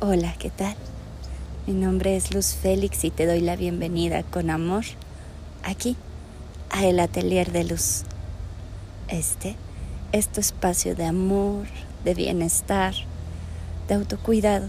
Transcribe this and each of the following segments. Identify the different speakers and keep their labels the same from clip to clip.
Speaker 1: Hola, ¿qué tal? Mi nombre es Luz Félix y te doy la bienvenida con amor aquí a el Atelier de Luz. Este es espacio de amor, de bienestar, de autocuidado.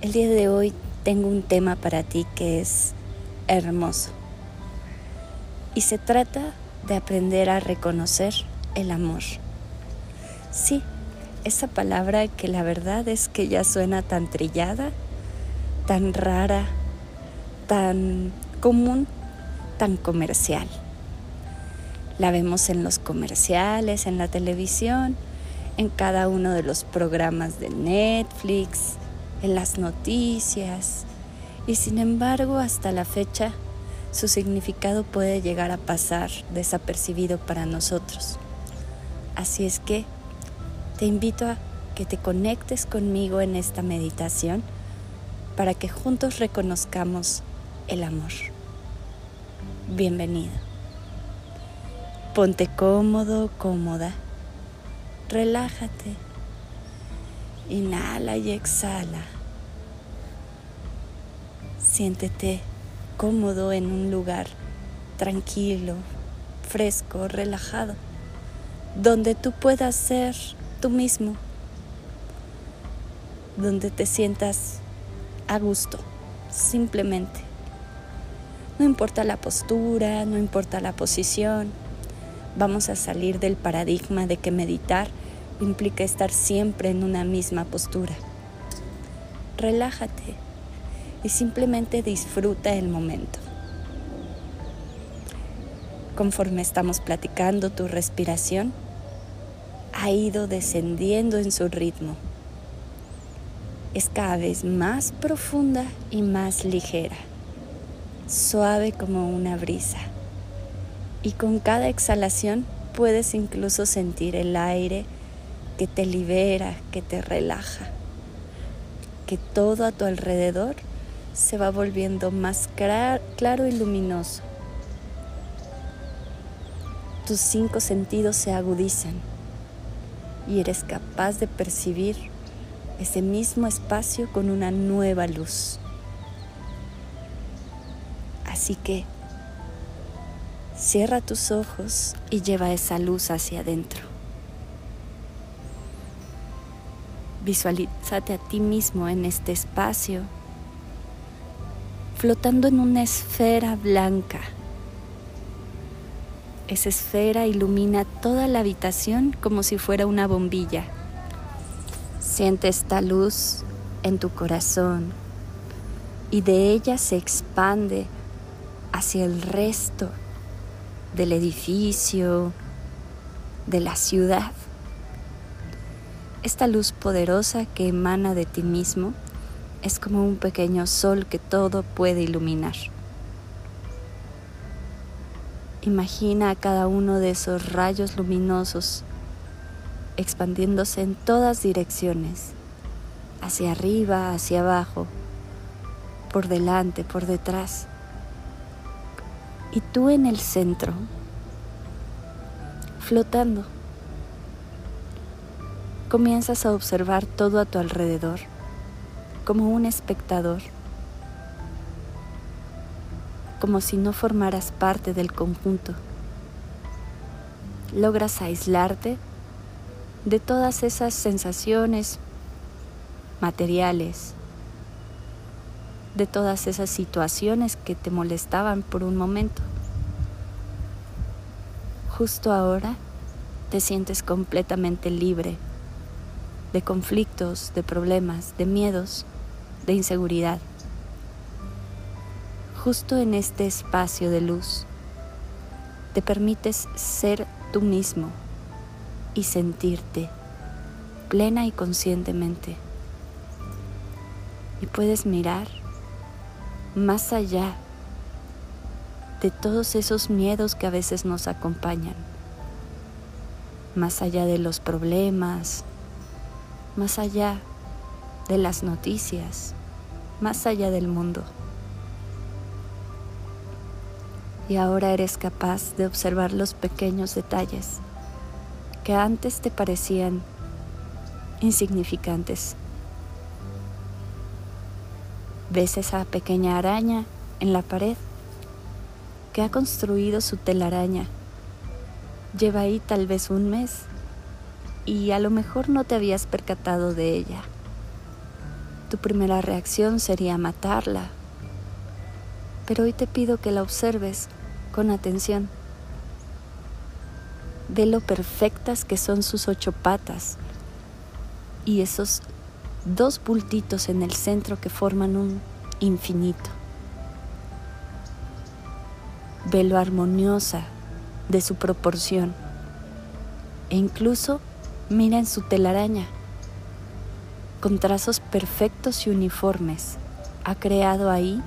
Speaker 1: El día de hoy tengo un tema para ti que es hermoso y se trata de aprender a reconocer el amor. Sí, esa palabra que la verdad es que ya suena tan trillada, tan rara, tan común, tan comercial. La vemos en los comerciales, en la televisión, en cada uno de los programas de Netflix, en las noticias. Y sin embargo, hasta la fecha, su significado puede llegar a pasar desapercibido para nosotros. Así es que te invito a que te conectes conmigo en esta meditación para que juntos reconozcamos el amor. Bienvenido. Ponte cómodo, cómoda. Relájate. Inhala y exhala. Siéntete cómodo en un lugar tranquilo, fresco, relajado, donde tú puedas ser tú mismo, donde te sientas a gusto, simplemente. No importa la postura, no importa la posición, vamos a salir del paradigma de que meditar implica estar siempre en una misma postura. Relájate y simplemente disfruta el momento. Conforme estamos platicando tu respiración, ha ido descendiendo en su ritmo. Es cada vez más profunda y más ligera, suave como una brisa. Y con cada exhalación puedes incluso sentir el aire que te libera, que te relaja, que todo a tu alrededor se va volviendo más claro y luminoso. Tus cinco sentidos se agudizan y eres capaz de percibir ese mismo espacio con una nueva luz. Así que cierra tus ojos y lleva esa luz hacia adentro. Visualízate a ti mismo en este espacio, flotando en una esfera blanca esa esfera ilumina toda la habitación como si fuera una bombilla. Siente esta luz en tu corazón y de ella se expande hacia el resto del edificio, de la ciudad. Esta luz poderosa que emana de ti mismo es como un pequeño sol que todo puede iluminar. Imagina a cada uno de esos rayos luminosos expandiéndose en todas direcciones, hacia arriba, hacia abajo, por delante, por detrás. Y tú en el centro, flotando. Comienzas a observar todo a tu alrededor, como un espectador como si no formaras parte del conjunto. Logras aislarte de todas esas sensaciones materiales, de todas esas situaciones que te molestaban por un momento. Justo ahora te sientes completamente libre de conflictos, de problemas, de miedos, de inseguridad justo en este espacio de luz, te permites ser tú mismo y sentirte plena y conscientemente. Y puedes mirar más allá de todos esos miedos que a veces nos acompañan, más allá de los problemas, más allá de las noticias, más allá del mundo. Y ahora eres capaz de observar los pequeños detalles que antes te parecían insignificantes. Ves esa pequeña araña en la pared que ha construido su telaraña. Lleva ahí tal vez un mes y a lo mejor no te habías percatado de ella. Tu primera reacción sería matarla, pero hoy te pido que la observes con atención. Ve lo perfectas que son sus ocho patas y esos dos bultitos en el centro que forman un infinito. Ve lo armoniosa de su proporción e incluso mira en su telaraña. Con trazos perfectos y uniformes, ha creado ahí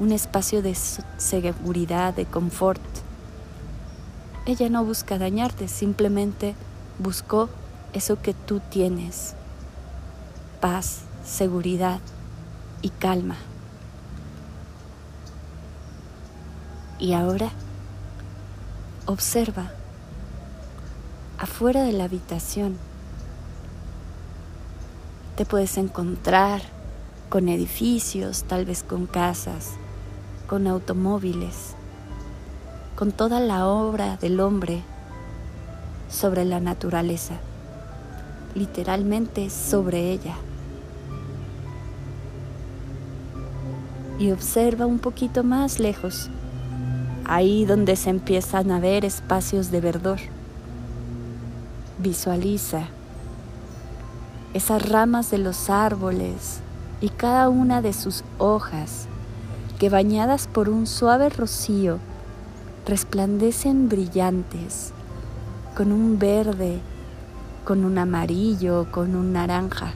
Speaker 1: un espacio de seguridad, de confort. Ella no busca dañarte, simplemente buscó eso que tú tienes, paz, seguridad y calma. Y ahora observa afuera de la habitación. Te puedes encontrar con edificios, tal vez con casas, con automóviles, con toda la obra del hombre sobre la naturaleza, literalmente sobre ella. Y observa un poquito más lejos, ahí donde se empiezan a ver espacios de verdor Visualiza esas ramas de los árboles y cada una de sus hojas que bañadas por un suave rocío resplandecen brillantes con un verde, con un amarillo, con un naranja,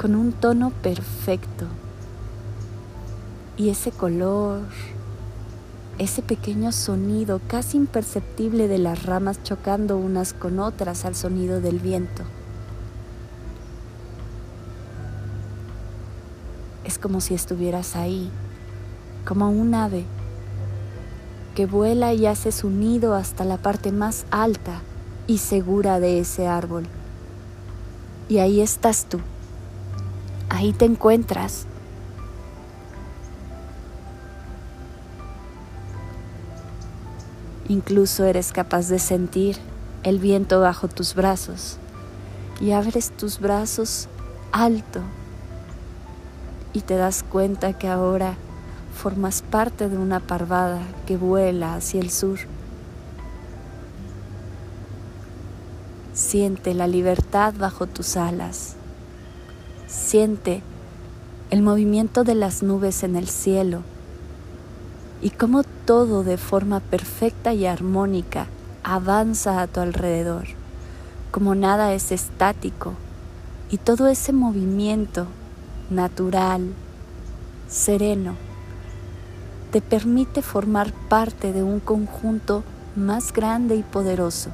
Speaker 1: con un tono perfecto. Y ese color, ese pequeño sonido casi imperceptible de las ramas chocando unas con otras al sonido del viento. Es como si estuvieras ahí, como un ave que vuela y hace su nido hasta la parte más alta y segura de ese árbol. Y ahí estás tú, ahí te encuentras Incluso eres capaz de sentir el viento bajo tus brazos y abres tus brazos alto y te das cuenta que ahora formas parte de una parvada que vuela hacia el sur. Siente la libertad bajo tus alas. Siente el movimiento de las nubes en el cielo y cómo todo de forma perfecta y armónica avanza a tu alrededor, como nada es estático y todo ese movimiento natural, sereno, te permite formar parte de un conjunto más grande y poderoso.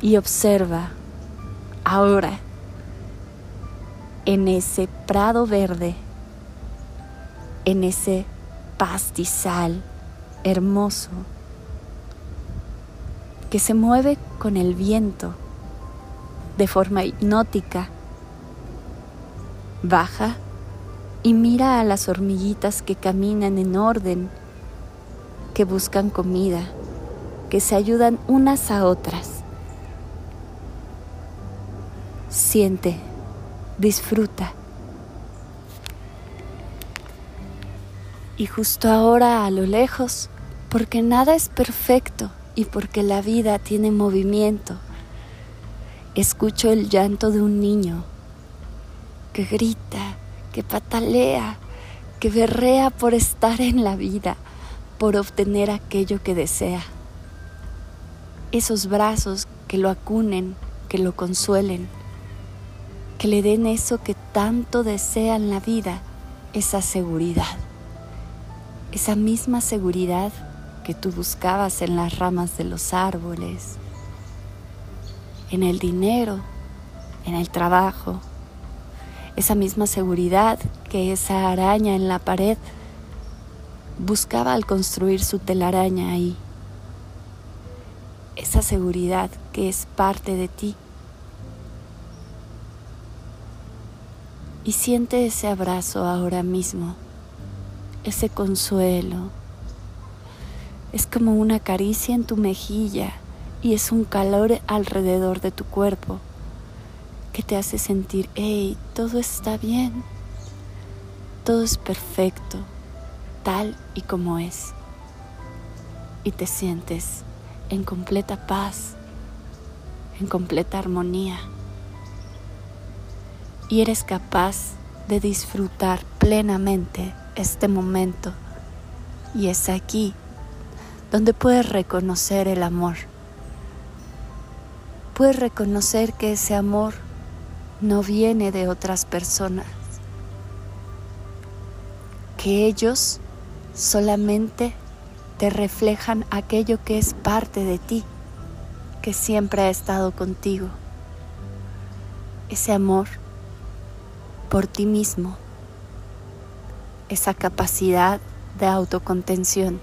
Speaker 1: Y observa ahora en ese prado verde en ese pastizal hermoso que se mueve con el viento de forma hipnótica. Baja y mira a las hormiguitas que caminan en orden, que buscan comida, que se ayudan unas a otras. Siente, disfruta. Y justo ahora a lo lejos, porque nada es perfecto y porque la vida tiene movimiento, escucho el llanto de un niño que grita, que patalea, que berrea por estar en la vida, por obtener aquello que desea. Esos brazos que lo acunen, que lo consuelen, que le den eso que tanto desea en la vida, esa seguridad esa misma seguridad que tú buscabas en las ramas de los árboles, en el dinero, en el trabajo, esa misma seguridad que esa araña en la pared buscaba al construir su telaraña ahí, esa seguridad que es parte de ti. Y siente ese abrazo ahora mismo, ese consuelo. Es como una caricia en tu mejilla y es un calor alrededor de tu cuerpo que te hace sentir, hey, todo está bien, todo es perfecto, tal y como es. Y te sientes en completa paz, en completa armonía. Y eres capaz de disfrutar plenamente este momento. Y es aquí donde puedes reconocer el amor. Puedes reconocer que ese amor no viene de otras personas, que ellos solamente te reflejan aquello que es parte de ti, que siempre ha estado contigo. Ese amor por ti mismo, esa capacidad de autocontención.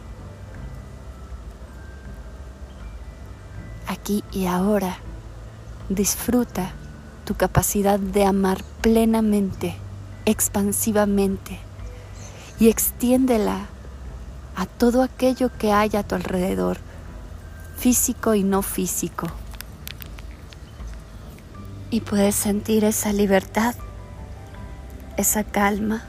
Speaker 1: Aquí y ahora disfruta tu capacidad de amar plenamente, expansivamente y extiéndela a todo aquello que hay a tu alrededor, físico y no físico. Y puedes sentir esa libertad, esa calma.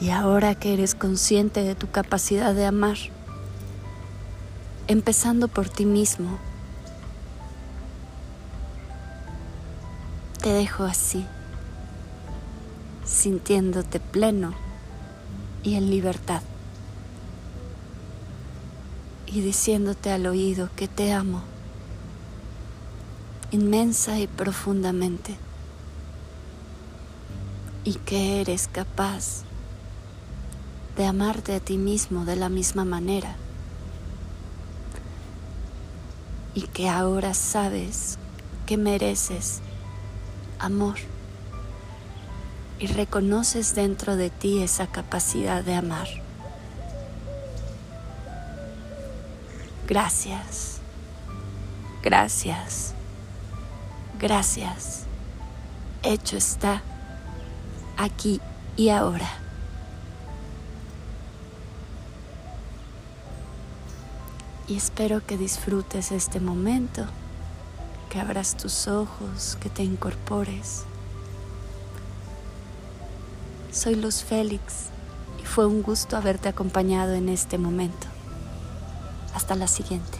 Speaker 1: Y ahora que eres consciente de tu capacidad de amar, empezando por ti mismo, te dejo así sintiéndote pleno y en libertad. Y diciéndote al oído que te amo inmensa y profundamente y que eres capaz de amarte a ti mismo de la misma manera y que ahora sabes que mereces amor y reconoces dentro de ti esa capacidad de amar. Gracias, gracias, gracias. Hecho está aquí y ahora. Y espero que disfrutes este momento, que abras tus ojos, que te incorpores. Soy Luz Félix y fue un gusto haberte acompañado en este momento. Hasta la siguiente.